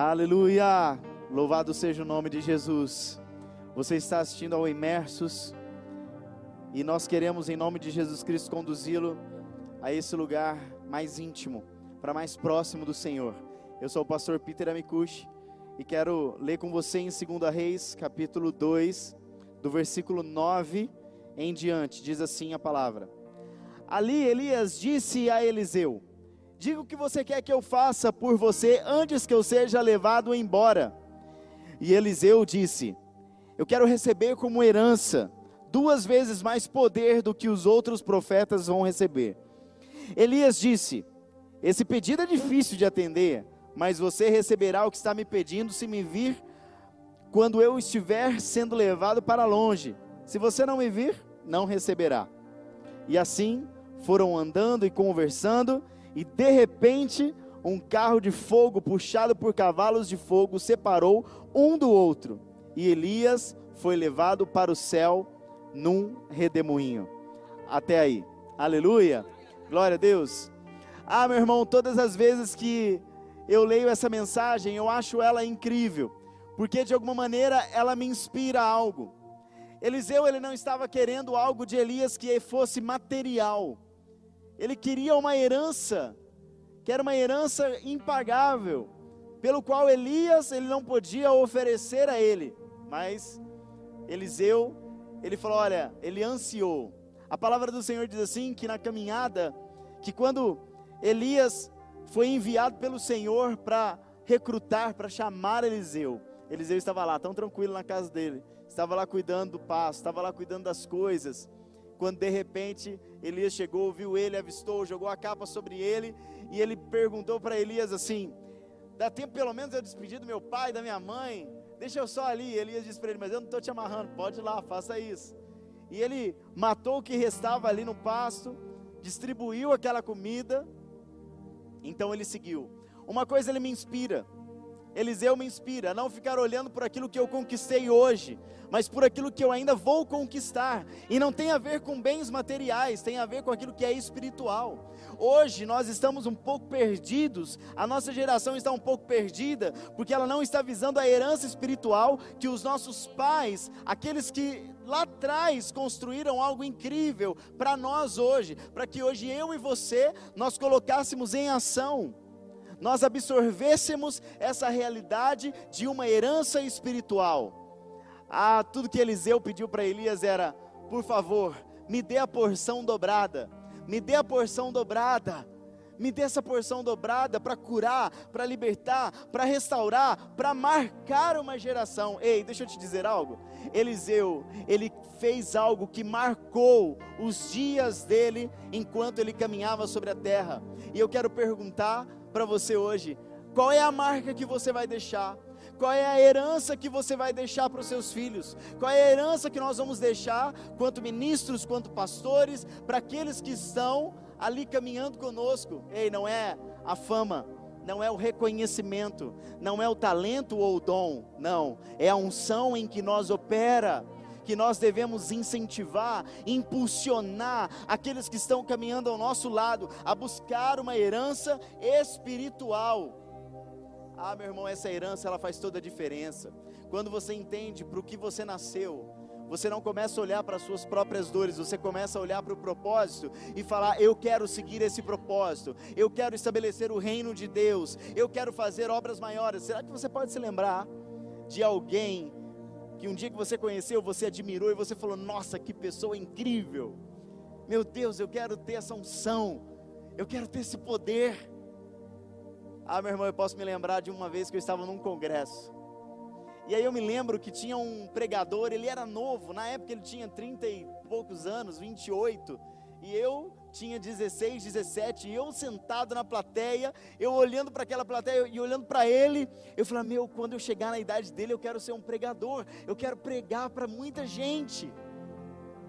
Aleluia! Louvado seja o nome de Jesus. Você está assistindo ao Imersos e nós queremos, em nome de Jesus Cristo, conduzi-lo a esse lugar mais íntimo, para mais próximo do Senhor. Eu sou o pastor Peter Amikushi e quero ler com você em 2 Reis, capítulo 2, do versículo 9 em diante. Diz assim a palavra: Ali Elias disse a Eliseu: Diga o que você quer que eu faça por você antes que eu seja levado embora. E Eliseu disse: Eu quero receber como herança duas vezes mais poder do que os outros profetas vão receber. Elias disse: Esse pedido é difícil de atender, mas você receberá o que está me pedindo se me vir quando eu estiver sendo levado para longe. Se você não me vir, não receberá. E assim foram andando e conversando e de repente um carro de fogo puxado por cavalos de fogo separou um do outro, e Elias foi levado para o céu num redemoinho. Até aí. Aleluia. Glória a Deus. Ah, meu irmão, todas as vezes que eu leio essa mensagem, eu acho ela incrível, porque de alguma maneira ela me inspira algo. Eliseu ele não estava querendo algo de Elias que fosse material. Ele queria uma herança, que era uma herança impagável, pelo qual Elias ele não podia oferecer a ele. Mas Eliseu, ele falou, olha, ele ansiou. A palavra do Senhor diz assim que na caminhada, que quando Elias foi enviado pelo Senhor para recrutar, para chamar Eliseu, Eliseu estava lá, tão tranquilo na casa dele, estava lá cuidando do pasto, estava lá cuidando das coisas quando de repente Elias chegou, viu ele, avistou, jogou a capa sobre ele, e ele perguntou para Elias assim: Dá tempo pelo menos eu despedir do meu pai, da minha mãe? Deixa eu só ali. Elias disse para ele: Mas eu não estou te amarrando, pode ir lá, faça isso. E ele matou o que restava ali no pasto, distribuiu aquela comida, então ele seguiu. Uma coisa ele me inspira, Eliseu me inspira a não ficar olhando por aquilo que eu conquistei hoje, mas por aquilo que eu ainda vou conquistar. E não tem a ver com bens materiais, tem a ver com aquilo que é espiritual. Hoje nós estamos um pouco perdidos, a nossa geração está um pouco perdida, porque ela não está visando a herança espiritual que os nossos pais, aqueles que lá atrás construíram algo incrível para nós hoje, para que hoje eu e você nós colocássemos em ação nós absorvêssemos essa realidade de uma herança espiritual. Ah, tudo que Eliseu pediu para Elias era: por favor, me dê a porção dobrada, me dê a porção dobrada, me dê essa porção dobrada para curar, para libertar, para restaurar, para marcar uma geração. Ei, deixa eu te dizer algo. Eliseu, ele fez algo que marcou os dias dele enquanto ele caminhava sobre a terra. E eu quero perguntar para você hoje: qual é a marca que você vai deixar? Qual é a herança que você vai deixar para os seus filhos? Qual é a herança que nós vamos deixar, quanto ministros, quanto pastores, para aqueles que estão ali caminhando conosco? Ei, não é a fama, não é o reconhecimento, não é o talento ou o dom, não, é a unção em que nós opera que nós devemos incentivar, impulsionar aqueles que estão caminhando ao nosso lado a buscar uma herança espiritual. Ah, meu irmão, essa herança ela faz toda a diferença. Quando você entende para o que você nasceu, você não começa a olhar para as suas próprias dores, você começa a olhar para o propósito e falar: Eu quero seguir esse propósito, eu quero estabelecer o reino de Deus, eu quero fazer obras maiores. Será que você pode se lembrar de alguém que um dia que você conheceu, você admirou e você falou: Nossa, que pessoa incrível! Meu Deus, eu quero ter essa unção, eu quero ter esse poder. Ah, meu irmão, eu posso me lembrar de uma vez que eu estava num congresso. E aí eu me lembro que tinha um pregador, ele era novo, na época ele tinha 30 e poucos anos, 28. E eu tinha 16, 17, e eu sentado na plateia, eu olhando para aquela plateia e olhando para ele, eu falei: Meu, quando eu chegar na idade dele, eu quero ser um pregador, eu quero pregar para muita gente.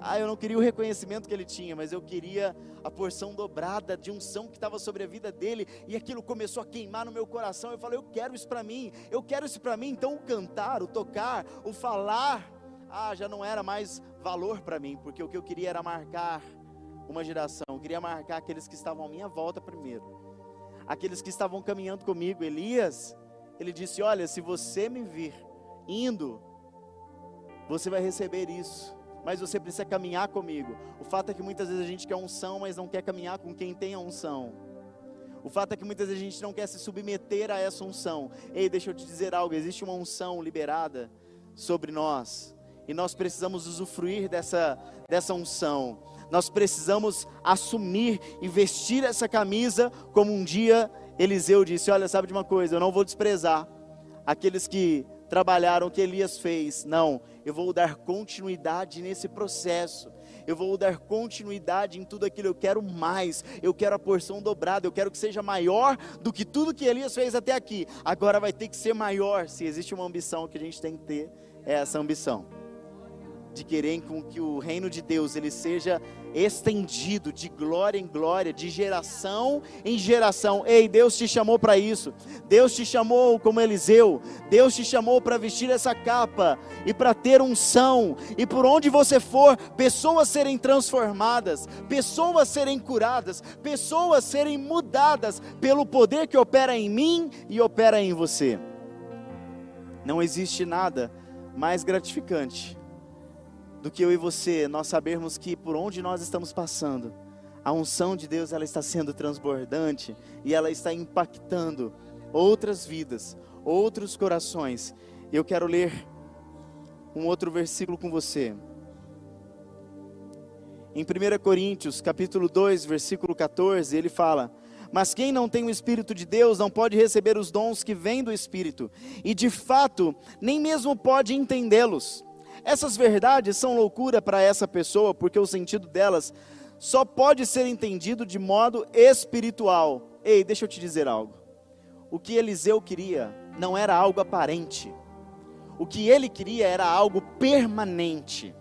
Ah, eu não queria o reconhecimento que ele tinha, mas eu queria a porção dobrada de unção que estava sobre a vida dele, e aquilo começou a queimar no meu coração. Eu falei: Eu quero isso para mim, eu quero isso para mim. Então, o cantar, o tocar, o falar, ah, já não era mais valor para mim, porque o que eu queria era marcar uma geração. Eu queria marcar aqueles que estavam à minha volta primeiro. Aqueles que estavam caminhando comigo. Elias, Ele disse: Olha, se você me vir indo, você vai receber isso. Mas você precisa caminhar comigo. O fato é que muitas vezes a gente quer unção, mas não quer caminhar com quem tem a unção. O fato é que muitas vezes a gente não quer se submeter a essa unção. Ei, deixa eu te dizer algo: existe uma unção liberada sobre nós. E nós precisamos usufruir dessa, dessa unção. Nós precisamos assumir e vestir essa camisa como um dia Eliseu disse: Olha, sabe de uma coisa, eu não vou desprezar aqueles que trabalharam o que Elias fez. Não, eu vou dar continuidade nesse processo. Eu vou dar continuidade em tudo aquilo. Eu quero mais. Eu quero a porção dobrada. Eu quero que seja maior do que tudo que Elias fez até aqui. Agora vai ter que ser maior. Se existe uma ambição que a gente tem que ter, é essa ambição de querer com que o reino de Deus ele seja estendido de glória em glória, de geração em geração. Ei, Deus te chamou para isso. Deus te chamou como Eliseu. Deus te chamou para vestir essa capa e para ter unção. E por onde você for, pessoas serem transformadas, pessoas serem curadas, pessoas serem mudadas pelo poder que opera em mim e opera em você. Não existe nada mais gratificante do que eu e você, nós sabermos que por onde nós estamos passando, a unção de Deus ela está sendo transbordante e ela está impactando outras vidas, outros corações. Eu quero ler um outro versículo com você. Em 1 Coríntios, capítulo 2, versículo 14, ele fala: "Mas quem não tem o espírito de Deus não pode receber os dons que vêm do espírito, e de fato nem mesmo pode entendê-los." Essas verdades são loucura para essa pessoa, porque o sentido delas só pode ser entendido de modo espiritual. Ei, deixa eu te dizer algo. O que Eliseu queria não era algo aparente. O que ele queria era algo permanente.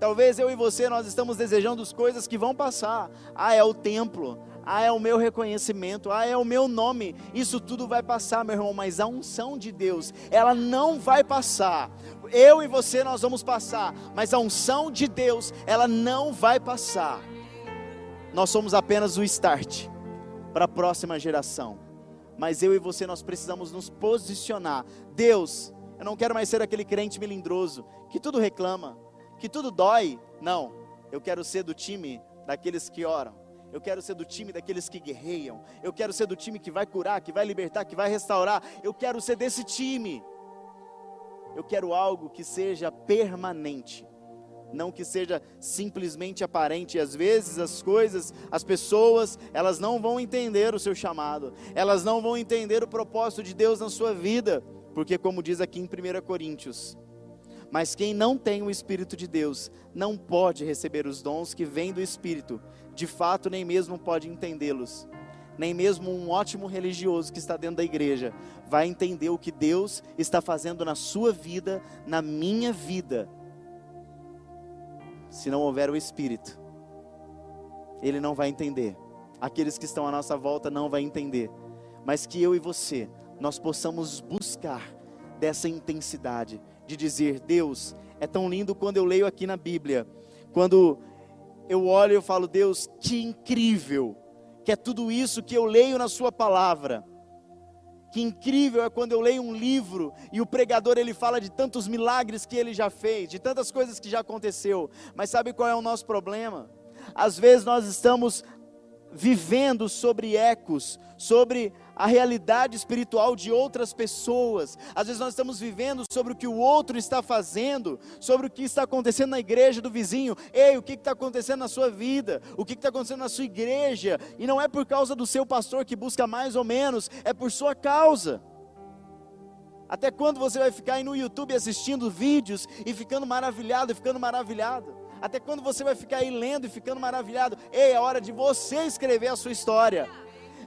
Talvez eu e você nós estamos desejando as coisas que vão passar. Ah, é o templo. Ah, é o meu reconhecimento. Ah, é o meu nome. Isso tudo vai passar, meu irmão, mas a unção de Deus, ela não vai passar eu e você nós vamos passar, mas a unção de Deus, ela não vai passar. Nós somos apenas o start para a próxima geração. Mas eu e você nós precisamos nos posicionar. Deus, eu não quero mais ser aquele crente melindroso que tudo reclama, que tudo dói. Não, eu quero ser do time daqueles que oram. Eu quero ser do time daqueles que guerreiam. Eu quero ser do time que vai curar, que vai libertar, que vai restaurar. Eu quero ser desse time. Eu quero algo que seja permanente, não que seja simplesmente aparente. Às vezes as coisas, as pessoas, elas não vão entender o seu chamado, elas não vão entender o propósito de Deus na sua vida, porque, como diz aqui em 1 Coríntios, mas quem não tem o Espírito de Deus não pode receber os dons que vêm do Espírito, de fato, nem mesmo pode entendê-los nem mesmo um ótimo religioso que está dentro da igreja vai entender o que Deus está fazendo na sua vida, na minha vida, se não houver o Espírito. Ele não vai entender. Aqueles que estão à nossa volta não vai entender. Mas que eu e você, nós possamos buscar dessa intensidade de dizer: Deus, é tão lindo quando eu leio aqui na Bíblia, quando eu olho e eu falo: Deus, que incrível que é tudo isso que eu leio na sua palavra. Que incrível é quando eu leio um livro e o pregador ele fala de tantos milagres que ele já fez, de tantas coisas que já aconteceu. Mas sabe qual é o nosso problema? Às vezes nós estamos vivendo sobre ecos, sobre a realidade espiritual de outras pessoas. Às vezes nós estamos vivendo sobre o que o outro está fazendo, sobre o que está acontecendo na igreja do vizinho. Ei, o que está acontecendo na sua vida? O que está acontecendo na sua igreja? E não é por causa do seu pastor que busca mais ou menos, é por sua causa. Até quando você vai ficar aí no YouTube assistindo vídeos e ficando maravilhado, e ficando maravilhado? Até quando você vai ficar aí lendo e ficando maravilhado? Ei, é hora de você escrever a sua história.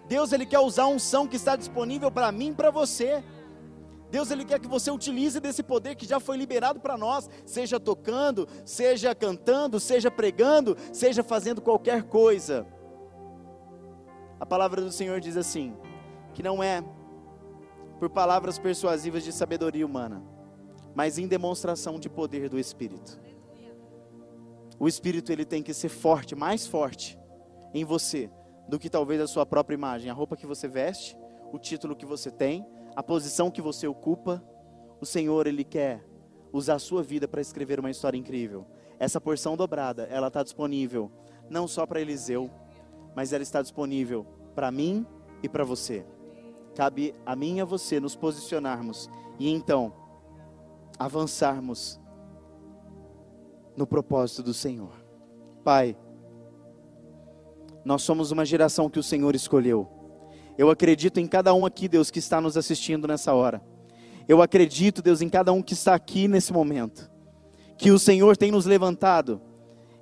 Deus ele quer usar a unção que está disponível para mim e para você. Deus ele quer que você utilize desse poder que já foi liberado para nós, seja tocando, seja cantando, seja pregando, seja fazendo qualquer coisa. A palavra do Senhor diz assim: que não é por palavras persuasivas de sabedoria humana, mas em demonstração de poder do Espírito. O Espírito ele tem que ser forte, mais forte em você do que talvez a sua própria imagem, a roupa que você veste, o título que você tem, a posição que você ocupa, o Senhor, Ele quer usar a sua vida para escrever uma história incrível. Essa porção dobrada, ela está disponível não só para Eliseu, mas ela está disponível para mim e para você. Cabe a mim e a você nos posicionarmos e então avançarmos no propósito do Senhor. Pai, nós somos uma geração que o Senhor escolheu. Eu acredito em cada um aqui, Deus, que está nos assistindo nessa hora. Eu acredito, Deus, em cada um que está aqui nesse momento. Que o Senhor tem nos levantado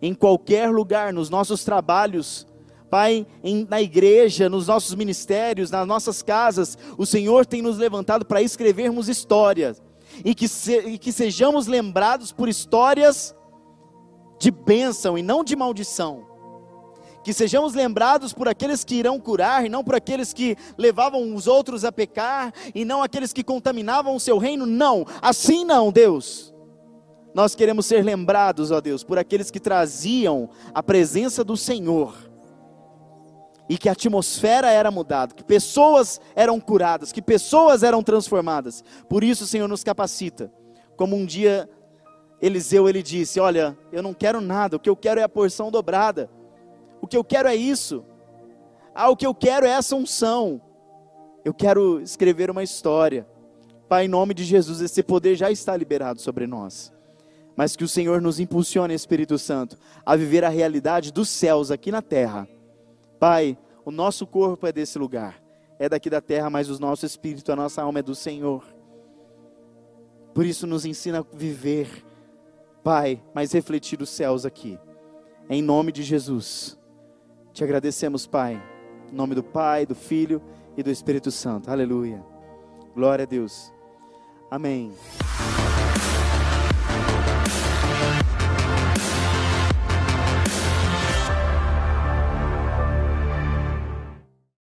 em qualquer lugar, nos nossos trabalhos, Pai, em, na igreja, nos nossos ministérios, nas nossas casas, o Senhor tem nos levantado para escrevermos histórias e e que sejamos lembrados por histórias de bênção e não de maldição. Que sejamos lembrados por aqueles que irão curar, e não por aqueles que levavam os outros a pecar, e não aqueles que contaminavam o seu reino. Não, assim não, Deus. Nós queremos ser lembrados, ó Deus, por aqueles que traziam a presença do Senhor e que a atmosfera era mudada, que pessoas eram curadas, que pessoas eram transformadas. Por isso, o Senhor nos capacita. Como um dia Eliseu ele disse: "Olha, eu não quero nada, o que eu quero é a porção dobrada. O que eu quero é isso. Ah, o que eu quero é essa unção. Eu quero escrever uma história. Pai, em nome de Jesus, esse poder já está liberado sobre nós. Mas que o Senhor nos impulsione, Espírito Santo, a viver a realidade dos céus aqui na terra Pai, o nosso corpo é desse lugar, é daqui da terra, mas o nosso espírito, a nossa alma é do Senhor. Por isso nos ensina a viver, Pai, mas refletir os céus aqui. Em nome de Jesus. Te agradecemos, Pai. Em nome do Pai, do Filho e do Espírito Santo. Aleluia. Glória a Deus. Amém.